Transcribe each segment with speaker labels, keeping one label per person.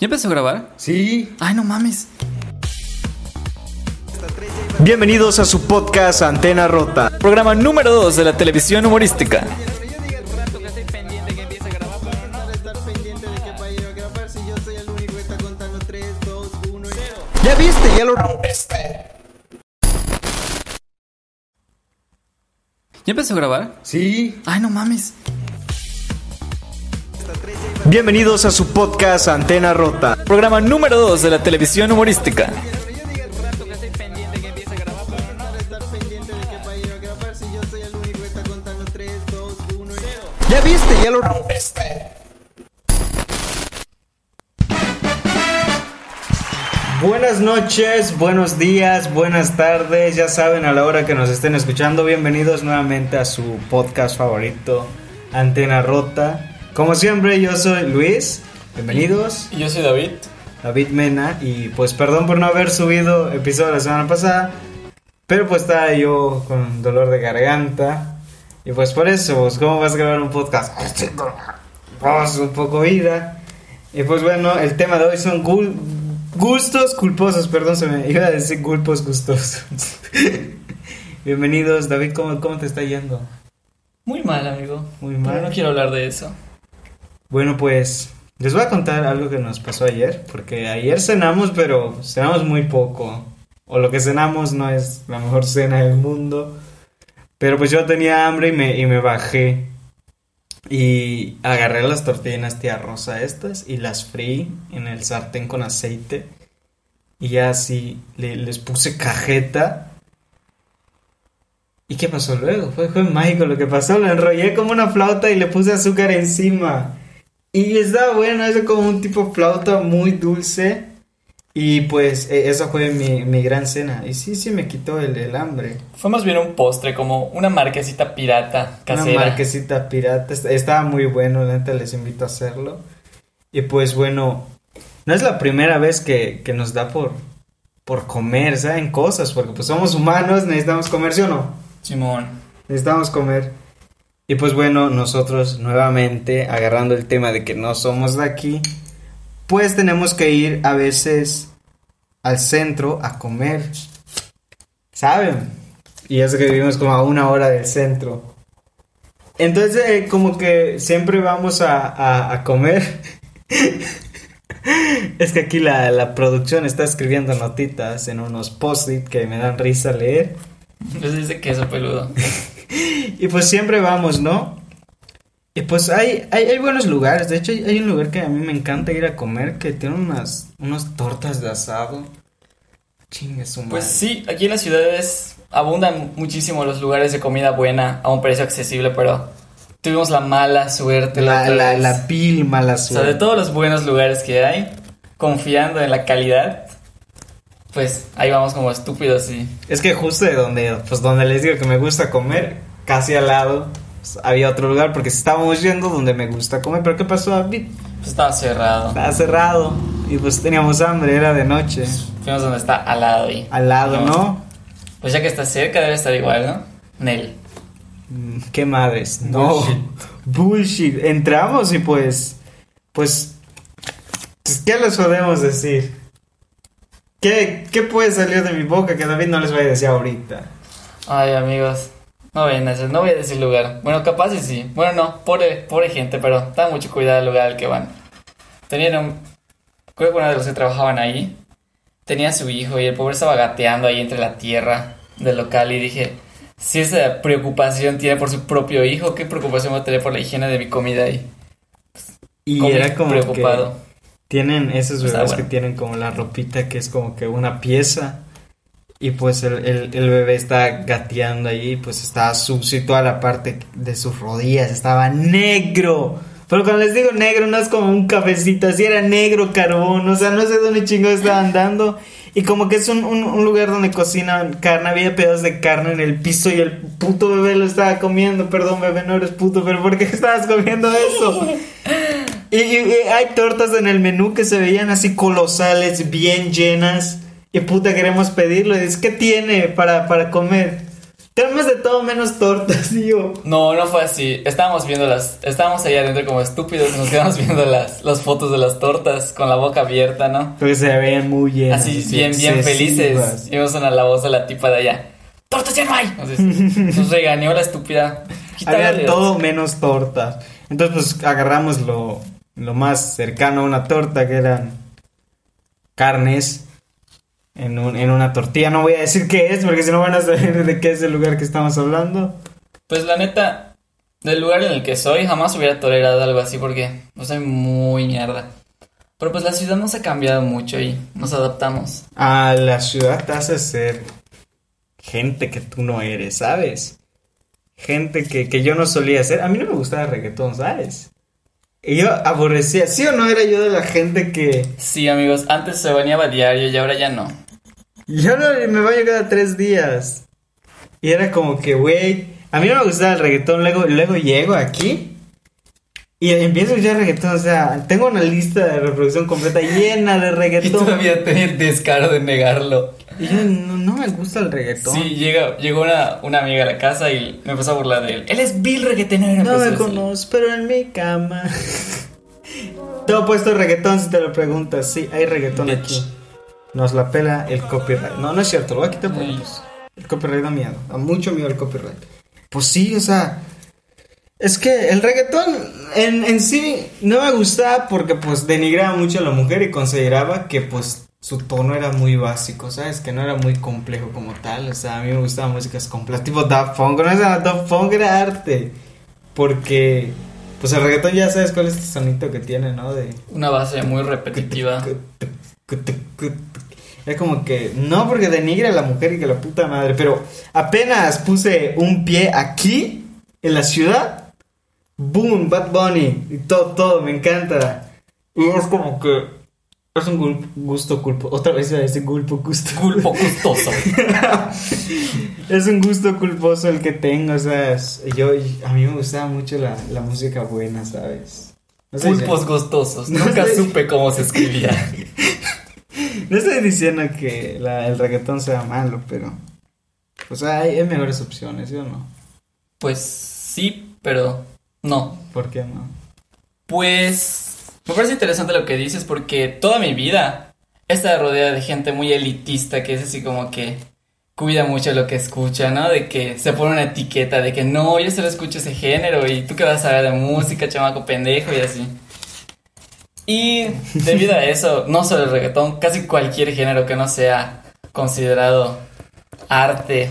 Speaker 1: ¿Ya empezó a grabar?
Speaker 2: Sí.
Speaker 1: Ay, no mames.
Speaker 2: Bienvenidos a su podcast Antena Rota.
Speaker 1: Programa número 2 de la televisión humorística.
Speaker 2: ¿Ya viste? Ya lo rompiste.
Speaker 1: ¿Ya empezó a grabar?
Speaker 2: Sí.
Speaker 1: Ay, no mames.
Speaker 2: Bienvenidos a su podcast Antena Rota.
Speaker 1: Programa número 2 de la televisión humorística.
Speaker 2: ¿Ya viste? Ya lo rompiste. Buenas noches, buenos días, buenas tardes, ya saben a la hora que nos estén escuchando, bienvenidos nuevamente a su podcast favorito, Antena Rota. Como siempre, yo soy Luis, bienvenidos.
Speaker 1: Y yo soy David.
Speaker 2: David Mena y pues perdón por no haber subido episodio la semana pasada, pero pues estaba yo con dolor de garganta y pues por eso, pues, ¿cómo vas a grabar un podcast? Vamos un poco ida. Y pues bueno, el tema de hoy son gul- gustos culposos, perdón, se me iba a decir culpos gustosos. Bienvenidos, David, ¿cómo, ¿cómo te está yendo?
Speaker 1: Muy mal, amigo.
Speaker 2: Muy
Speaker 1: Pero
Speaker 2: mal.
Speaker 1: no quiero hablar de eso.
Speaker 2: Bueno, pues les voy a contar algo que nos pasó ayer, porque ayer cenamos, pero cenamos muy poco. O lo que cenamos no es la mejor cena del mundo. Pero pues yo tenía hambre y me, y me bajé. Y agarré las tortillas tía rosa estas y las freí en el sartén con aceite. Y ya así le- les puse cajeta. ¿Y qué pasó luego? Fue, fue mágico lo que pasó. Lo enrollé como una flauta y le puse azúcar encima. Y estaba bueno, eso como un tipo flauta muy dulce. Y pues eh, esa fue mi, mi gran cena. Y sí, sí me quitó el, el hambre.
Speaker 1: Fue más bien un postre, como una marquesita pirata
Speaker 2: Una marquesita pirata. est- Estaba muy bueno, la neta les invito a hacerlo. Y pues bueno, no es la primera vez que, que nos da por, por comer, ¿saben? Cosas, porque pues somos humanos, necesitamos comer, ¿sí o no?
Speaker 1: Simón.
Speaker 2: Necesitamos comer. Y pues bueno, nosotros nuevamente, agarrando el tema de que no somos de aquí, pues tenemos que ir a veces al centro a comer. ¿Saben? Y eso que vivimos como a una hora del centro. Entonces, eh, como que siempre vamos a, a- comer. es que aquí la, la producción está escribiendo notitas en unos post-it que me dan risa leer.
Speaker 1: Pues dice queso peludo.
Speaker 2: Y pues siempre vamos, ¿no? Y pues hay, hay, hay buenos lugares. De hecho, hay, un lugar que a mí me encanta ir a comer que tiene unas, unas tortas de asado. Chingue su madre.
Speaker 1: Pues sí, aquí en las ciudades abundan muchísimo los lugares de comida buena a un precio accesible, pero tuvimos la mala suerte.
Speaker 2: La, la, la pil mala
Speaker 1: O sea,
Speaker 2: suerte.
Speaker 1: de todos los buenos lugares que hay, confiando en la calidad, pues ahí vamos como estúpidos y...
Speaker 2: Es que justo de donde, pues donde les digo que me gusta comer, casi al lado, pues, había otro lugar porque estábamos yendo donde me gusta comer. Pero ¿qué pasó, David?
Speaker 1: Pues estaba cerrado.
Speaker 2: Estaba cerrado y pues teníamos hambre, era de noche.
Speaker 1: Fuimos donde está al lado ahí.
Speaker 2: Al lado, ¿no?
Speaker 1: Pues ya que está cerca debe estar igual, ¿no? Nel.
Speaker 2: Mm, ¿Qué madres? No.
Speaker 1: Bullshit.
Speaker 2: Bullshit. Entramos y pues. Pues. pues, ¿Qué les podemos decir? ¿Qué, ¿Qué puede salir de mi boca que David no les vaya a decir ahorita?
Speaker 1: Ay, amigos. No voy a decir, no voy a decir lugar. Bueno, capaz y sí. Bueno, no, pobre, pobre gente, pero tengan mucho cuidado al lugar al que van. Tenían un... Creo que uno de los que trabajaban ahí tenía a su hijo y el pobre estaba gateando ahí entre la tierra del local y dije, si esa preocupación tiene por su propio hijo, ¿qué preocupación va a tener por la higiene de mi comida ahí?
Speaker 2: Y era como
Speaker 1: preocupado.
Speaker 2: que tienen esos
Speaker 1: Está
Speaker 2: bebés
Speaker 1: bueno.
Speaker 2: que tienen como la ropita que es como que una pieza. Y pues el, el- el bebé está gateando ahí, pues estaba sucio y toda la parte de sus rodillas estaba negro. Pero cuando les digo negro, no es como un cafecito, así era negro carbón, o sea, no sé dónde chingados estaban dando. Y como que es un, un- un lugar donde cocinan carne, había pedazos de carne en el piso y el puto bebé lo estaba comiendo. Perdón, bebé, no eres puto, pero ¿por qué estabas comiendo eso? Y, y- y hay tortas en el menú que se veían así colosales, bien llenas. Y puta, queremos pedirlo. Y dices, ¿qué tiene para, para comer? tenemos de todo menos tortas, y yo.
Speaker 1: No, no fue así. Estábamos viendo las. Estábamos ahí adentro como estúpidos nos quedamos viendo las, las fotos de las tortas con la boca abierta, ¿no?
Speaker 2: Porque se veían muy llenas.
Speaker 1: Así, bien, bien felices. Y vimos a la voz de la tipa de allá. ¡Tortas ya no hay! Entonces, nos regañó la estúpida.
Speaker 2: Había todo menos tortas. Entonces, pues agarramos lo, lo más cercano a una torta, que eran carnes en, un- en una tortilla. No voy a decir qué es, porque si no van a saber de qué es el lugar que estamos hablando.
Speaker 1: Pues la neta, del lugar en el que soy, jamás hubiera tolerado algo así porque no soy muy mierda. Pero pues la ciudad no se ha cambiado mucho y nos adaptamos.
Speaker 2: A la ciudad te hace ser gente que tú no eres, ¿sabes? Gente que, que yo no solía ser. A mí no me gustaba el reggaetón, ¿sabes? Y yo aborrecía, ¿sí o no era yo de la gente que...
Speaker 1: Sí, amigos, antes se bañaba diario y ahora ya no.
Speaker 2: Yo no me baño cada tres días. Y era como que, güey, a mí no me gustaba el reggaetón. Luego, luego llego aquí y empiezo a escuchar reggaetón. O sea, tengo una lista de reproducción completa llena de
Speaker 1: Y
Speaker 2: reggaetón.
Speaker 1: todavía tenía el descaro de negarlo.
Speaker 2: Y yo no, no me gusta el reggaetón.
Speaker 1: Sí, llega, llegó una, una amiga a la casa y me empezó a burlar de él. Él es Bill reggaetonero.
Speaker 2: No me conozco, pero en mi cama. Tengo puesto reggaetón si te lo preguntas. Sí, hay reggaetón
Speaker 1: Bitch.
Speaker 2: aquí. Nos la pela el copyright. No, no es cierto, lo voy a quitar
Speaker 1: Ay.
Speaker 2: pues, el copyright da miedo. Da mucho miedo el copyright. Pues sí, o sea. Es que el reggaetón en, en sí no me gustaba porque pues denigraba mucho a la mujer y consideraba que pues su tono era muy básico, ¿sabes? Que no era muy complejo como tal. O sea, a mí me gustaban músicas complejas, tipo Daft Punk. No era Daft Punk, era arte. Porque pues el reggaetón ya sabes cuál es el sonito que tiene, ¿no? De...
Speaker 1: Una base muy repetitiva.
Speaker 2: Es como que, no porque denigre a la mujer y que la puta madre, pero apenas puse un pie aquí, en la ciudad, boom, Bad Bunny, y todo, todo, me encanta. Y es como que, es un gusto culpo, otra vez iba a decir culpo, gusto.
Speaker 1: Culpo gustoso.
Speaker 2: Es un gusto culposo el que tengo, o sea, yo, a mí me gustaba mucho la, la música buena, ¿sabes? No sé si-
Speaker 1: Pulpos gustosos.
Speaker 2: No
Speaker 1: Nunca
Speaker 2: sé.
Speaker 1: supe cómo se escribía.
Speaker 2: No estoy diciendo que la- el reggaetón sea malo, pero. Pues hay, hay mejores opciones, ¿sí o no?
Speaker 1: Pues sí, pero no.
Speaker 2: ¿Por qué no?
Speaker 1: Pues me parece interesante lo que dices porque toda mi vida he estado rodeada de gente muy elitista que es así como que cuida mucho lo que escucha, ¿no? De que se pone una etiqueta de que no, yo solo escucho ese género y tú que vas a ver de música, chamaco pendejo y así. Y debido a eso, no solo el reggaetón, casi cualquier género que no sea considerado arte,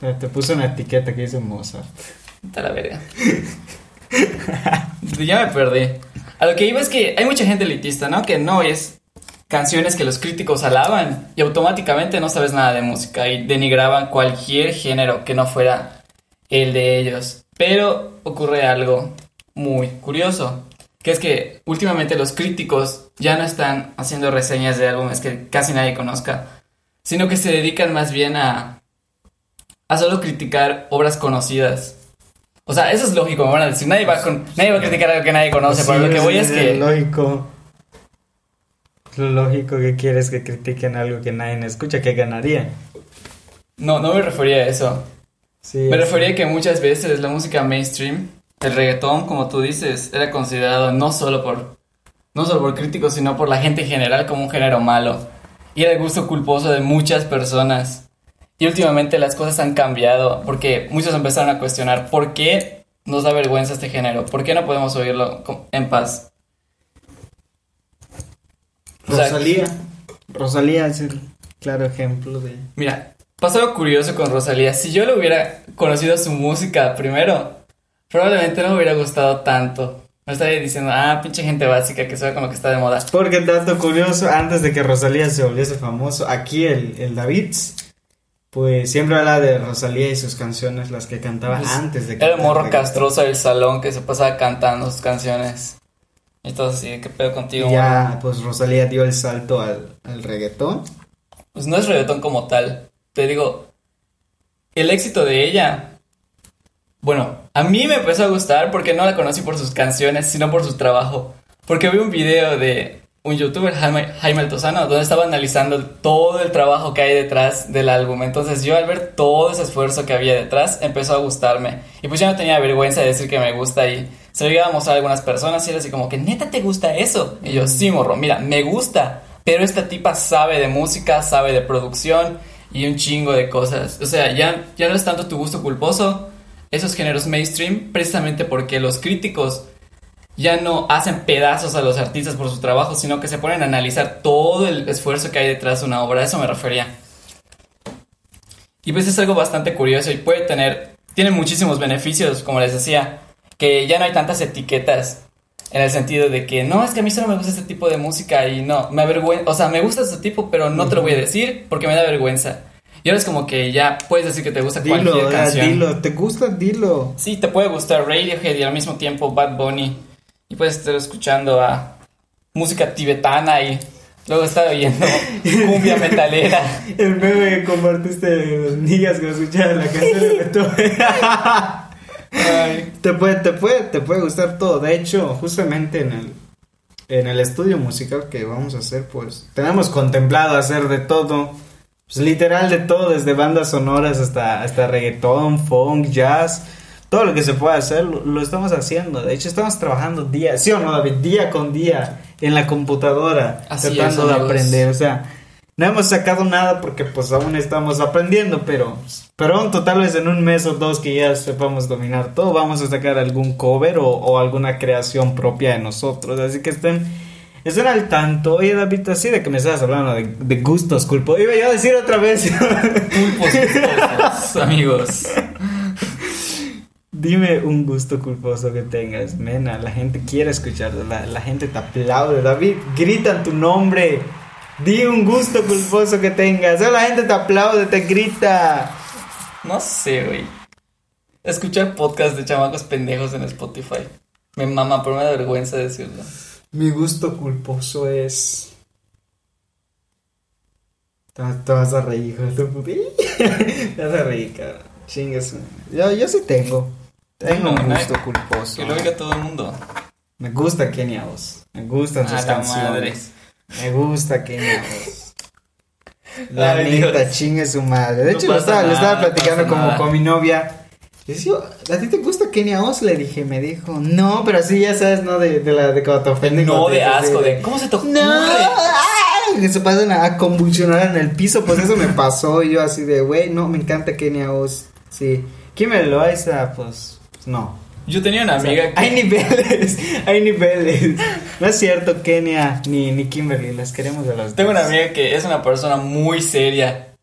Speaker 2: Te, te puse una etiqueta que dice Mozart.
Speaker 1: Está la verga. ya me perdí. A lo que iba es que hay mucha gente elitista, ¿no? Que no es canciones que los críticos alaban y automáticamente no sabes nada de música y denigraban cualquier género que no fuera el de ellos. Pero ocurre algo muy curioso, que es que últimamente los críticos ya no están haciendo reseñas de álbumes que casi nadie conozca, sino que se dedican más bien a a solo criticar obras conocidas. O sea, eso es lógico, me van a decir, nadie va, con, nadie va a criticar algo que nadie conoce, pero lo que voy es que...
Speaker 2: Lo lógico. Lo lógico que quieres que critiquen algo que nadie escucha, que ganaría.
Speaker 1: No, no me refería a eso.
Speaker 2: Sí,
Speaker 1: Me
Speaker 2: es-
Speaker 1: refería a que muchas veces la música mainstream, el reggaetón, como tú dices, era considerado no solo por... No solo por críticos, sino por la gente en general como un género malo. Y era el gusto culposo de muchas personas. Y últimamente las cosas han cambiado porque muchos empezaron a cuestionar por qué nos da vergüenza este género, por qué no podemos oírlo en paz.
Speaker 2: Rosalía. Rosalía es el claro ejemplo de.
Speaker 1: Mira, algo curioso con Rosalía. Si yo le hubiera conocido su música primero, probablemente no me hubiera gustado tanto. Me estaría diciendo, ah, pinche gente básica que sabe con lo que está de moda.
Speaker 2: Porque dato curioso, antes de que Rosalía se volviese famoso, aquí el, el Davids, pues siempre habla de Rosalía y sus canciones, las que cantaba
Speaker 1: Pues,
Speaker 2: antes de que.
Speaker 1: Era el morro castroso del salón que se pasaba cantando sus canciones. Y todo así, ¿qué pedo contigo?
Speaker 2: Ya, pues Rosalía dio el salto al, al reggaetón.
Speaker 1: Pues no es reggaetón como tal. Te digo, el éxito de ella. Bueno, a mí me empezó a gustar porque no la conocí por sus canciones, sino por su trabajo. Porque vi un video de un youtuber, Jaime, Jaime Altozano, donde estaba analizando todo el trabajo que hay detrás del álbum. Entonces yo al ver todo ese esfuerzo que había detrás, empezó a gustarme. Y pues ya no tenía vergüenza de decir que me gusta y se lo iba a mostrar a algunas personas y era así como que, neta, ¿te gusta eso? Y yo, sí, morro, mira, me gusta, pero esta tipa sabe de música, sabe de producción y un chingo de cosas. O sea, ya, ya no es tanto tu gusto culposo, esos géneros mainstream, precisamente porque los críticos ya no hacen pedazos a los artistas por su trabajo, sino que se ponen a analizar todo el esfuerzo que hay detrás de una obra. A eso me refería. Y pues es algo bastante curioso y puede tener, tiene muchísimos beneficios, como les decía, que ya no hay tantas etiquetas en el sentido de que no, es que a mí solo me gusta este tipo de música y no, me avergüenza, o sea, me gusta este tipo, pero no te lo voy a decir porque me da vergüenza. Y ahora es como que ya puedes decir que te gusta
Speaker 2: Dilo,
Speaker 1: cualquier canción.
Speaker 2: dilo, ¿te gusta? Dilo.
Speaker 1: Sí, te puede gustar Radiohead y al mismo tiempo Bad Bunny. Y puedes estar escuchando a música tibetana y luego estar oyendo cumbia metalera.
Speaker 2: El meme que compartiste de los niñas que escuchaban la canción de Beethoven.
Speaker 1: Ay,
Speaker 2: te puede, te puede, te puede gustar todo. De hecho, justamente en el, en el estudio musical que vamos a hacer, pues, tenemos contemplado hacer de todo. Pues literal de todo, desde bandas sonoras hasta, hasta reggaetón, funk, jazz. Todo lo que se puede hacer lo, lo estamos haciendo. De hecho, estamos trabajando día, ¿sí o no, David? Día con día en la computadora,
Speaker 1: Así es,
Speaker 2: tratando de aprender. O sea, no hemos sacado nada porque pues aún estamos aprendiendo, pero pronto, tal vez en un mes o dos que ya sepamos dominar todo, vamos a sacar algún cover o, o alguna creación propia de nosotros. Así que estén, estén al tanto. Oye, David, así de que me estabas hablando de, de gustos culpos. Iba yo a decir otra vez.
Speaker 1: pulpos, pulposos, amigos.
Speaker 2: Dime un gusto culposo que tengas, mena. La gente quiere escucharlo, la, la gente te aplaude. David, gritan tu nombre. Di un gusto culposo que tengas. O la gente te aplaude, te grita.
Speaker 1: No sé, güey. Escuchar podcast de chamacos pendejos en Spotify. Me mama, pero me da vergüenza decirlo.
Speaker 2: Mi gusto culposo es. Te, te vas a reír, hijo de tu puta. Te vas a reír, cabrón. Chingas. Yo, yo sí tengo. Tengo un gusto
Speaker 1: no,
Speaker 2: culposo.
Speaker 1: Que lo oiga todo el mundo.
Speaker 2: Me gusta Kenia Oz. Me gustan sus
Speaker 1: A
Speaker 2: canciones.
Speaker 1: madre.
Speaker 2: Me gusta Kenia Oz. La
Speaker 1: Ay,
Speaker 2: neta,
Speaker 1: Dios.
Speaker 2: chingue su madre. De
Speaker 1: No
Speaker 2: hecho, lo estaba, lo estaba platicando como
Speaker 1: nada.
Speaker 2: con mi novia. ¿A ti te gusta Kenia Oz? Le dije, me dijo, no, pero así ya sabes, ¿no? De, de la de cuando te ofenden.
Speaker 1: No de asco, de ¿cómo se ocurre?
Speaker 2: No, que se pasan a convulsionar en el piso, pues eso me pasó. Y yo así de, güey, no, me encanta Kenia Oz. Sí. Kimberly Loaiza, pues, pues, no.
Speaker 1: Yo tenía una
Speaker 2: O sea,
Speaker 1: amiga que...
Speaker 2: Hay niveles, hay niveles. No es cierto, Kenia ni, ni Kimberly, las queremos de las
Speaker 1: Tengo
Speaker 2: dos.
Speaker 1: una amiga que es una persona muy seria.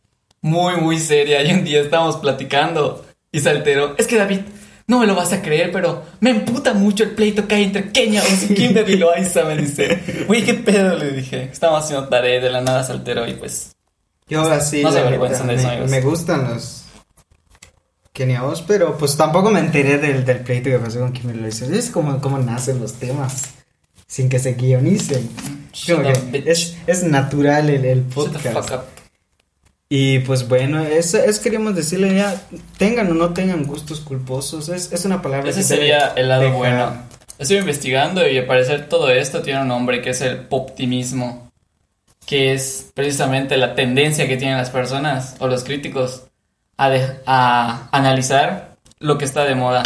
Speaker 1: Muy, muy seria. Y un día estábamos platicando y se alteró. Es que David, no me lo vas a creer, pero me emputa mucho el pleito que hay entre Kenia y Kimberly Loaiza, me dice. Uy, qué pedo, le dije. Estábamos haciendo tarea de la nada se alteró y pues...
Speaker 2: Yo
Speaker 1: No se avergüenzan de eso,
Speaker 2: me,
Speaker 1: amigos.
Speaker 2: me gustan los Kenia Oz, pero pues tampoco me enteré del, del pleito que pasó con Kimberly Loaiza. Es como, como nacen los temas, sin que se guionicen. Como que es, es natural el, podcast. Y pues bueno, eso es queríamos decirle ya, tengan o no tengan gustos culposos, es, es una palabra
Speaker 1: Ese
Speaker 2: que
Speaker 1: sería el lado bueno. Estoy investigando y al parecer todo esto tiene un nombre que es el poptimismo, que es precisamente la tendencia que tienen las personas o los críticos a, de- a analizar lo que está de moda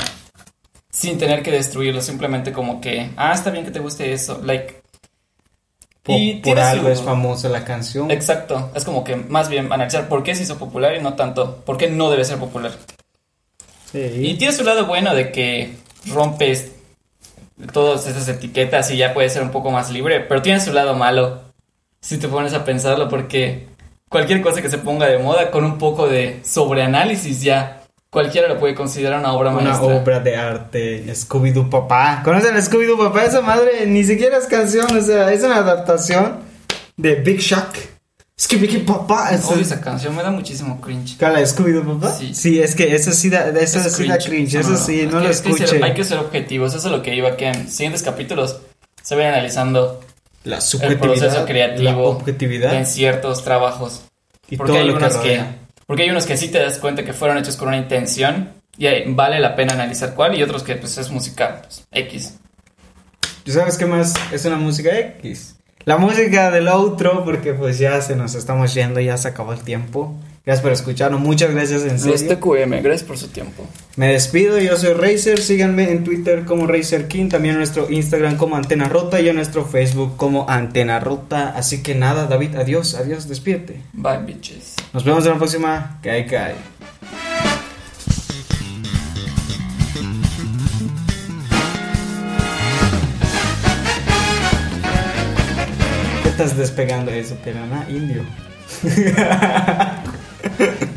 Speaker 1: sin tener que destruirlo, simplemente como que, ah, está bien que te guste eso, like,
Speaker 2: Por,
Speaker 1: Y
Speaker 2: por algo
Speaker 1: su-
Speaker 2: es famosa la canción.
Speaker 1: exacto, es como que más bien analizar por qué se hizo popular y no tanto por qué no debe ser popular. Y tiene su lado bueno de que rompes todas esas etiquetas y ya puedes ser un poco más libre, pero tiene su lado malo si te pones a pensarlo porque cualquier cosa que se ponga de moda con un poco de sobreanálisis ya cualquiera lo puede considerar una obra
Speaker 2: Una
Speaker 1: maestra.
Speaker 2: obra de arte, Scooby-Doo Papá. ¿Conocen a Scooby-Doo Papá? Esa madre ni siquiera es canción, o sea, es una adaptación de Big Shack. Scooby-Doo Papá. Es
Speaker 1: esa canción, me da muchísimo cringe.
Speaker 2: ¿Cuál, la de Scooby-Doo Papá?
Speaker 1: Sí.
Speaker 2: es que eso sí da, eso
Speaker 1: Es
Speaker 2: sí da cringe, eso sí,
Speaker 1: Es
Speaker 2: no
Speaker 1: que-
Speaker 2: lo
Speaker 1: es que ser-
Speaker 2: escuchen.
Speaker 1: hay que ser objetivos, eso es lo que iba que en siguientes capítulos se vayan analizando
Speaker 2: La
Speaker 1: el
Speaker 2: subjetividad,
Speaker 1: proceso
Speaker 2: la
Speaker 1: creativo
Speaker 2: objetividad
Speaker 1: en ciertos trabajos.
Speaker 2: y
Speaker 1: porque
Speaker 2: todo
Speaker 1: hay
Speaker 2: lo que
Speaker 1: que. Porque hay unos que sí te das cuenta que fueron hechos con una intención y ahí vale la pena analizar cuál y otros que pues es musical, pues, X.
Speaker 2: ¿Tú sabes qué más es una música X? la música del outro, porque pues ya se nos estamos yendo, ya se acabó el tiempo. Gracias por escucharnos, muchas gracias en serio.
Speaker 1: Los TQM, gracias por su tiempo.
Speaker 2: Me despido, yo soy Razer, síganme en Twitter como Razer King, también en nuestro Instagram como Antena Rota y en nuestro Facebook como Antena Rota. Así que nada, David, adiós, adiós, despídete.
Speaker 1: Bye, bitches.
Speaker 2: Nos vemos en la próxima. Hay. ¿Qué estás despegando eso, pirana? Indio.